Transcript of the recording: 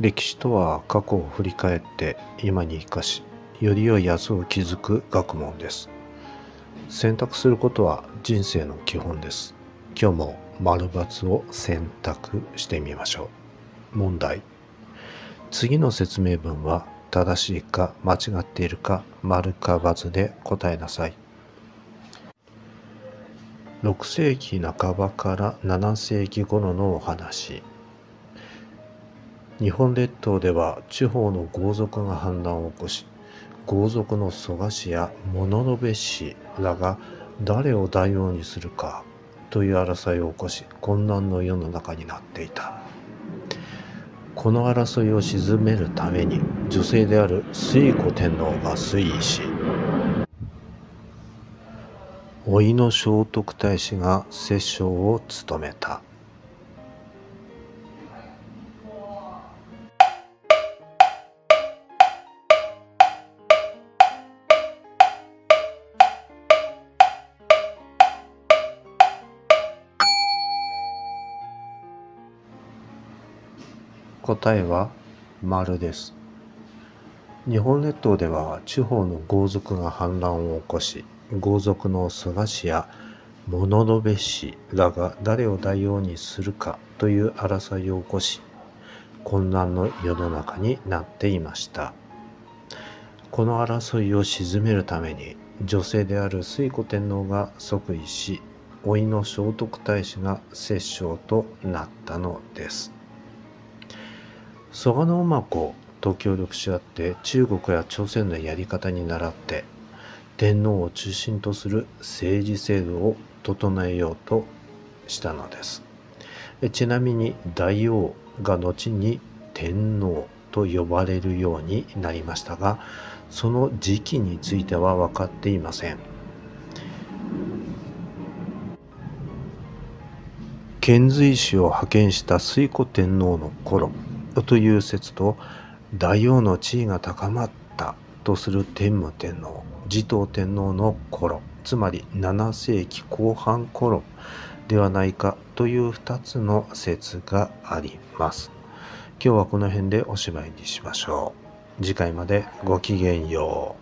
歴史とは過去を振り返って今に生かしより良い明日を築く学問です。選択することは人生の基本です。今日も丸×を選択してみましょう。問題。次の説明文は正しいか間違っているか丸か×で答えなさい。6世紀半ばから7世紀頃のお話。日本列島では地方の豪族が反乱を起こし豪族の蘇我氏や物部氏らが誰を大王にするかという争いを起こし混乱の世の中になっていた。この争いを鎮めるために女性である推古天皇が推移し老いの聖徳太子が摂政を務めた。答えは丸です。日本列島では地方の豪族が反乱を起こし豪族の蘇我氏や物部氏らが誰を大王にするかという争いを起こし混乱の世の中になっていました。この争いを鎮めるために女性である推古天皇が即位し老いの聖徳太子が摂政となったのです。蘇我馬子と協力し合って中国や朝鮮のやり方に倣って天皇を中心とする政治制度を整えようとしたのです。ちなみに大王が後に天皇と呼ばれるようになりましたがその時期については分かっていません。遣隋使を派遣した推古天皇の頃という説と大王の地位が高まったとする天武天皇持統天皇の頃つまり7世紀後半頃ではないかという2つの説があります。今日はこの辺でおしまいにしましょう。次回までごきげんよう。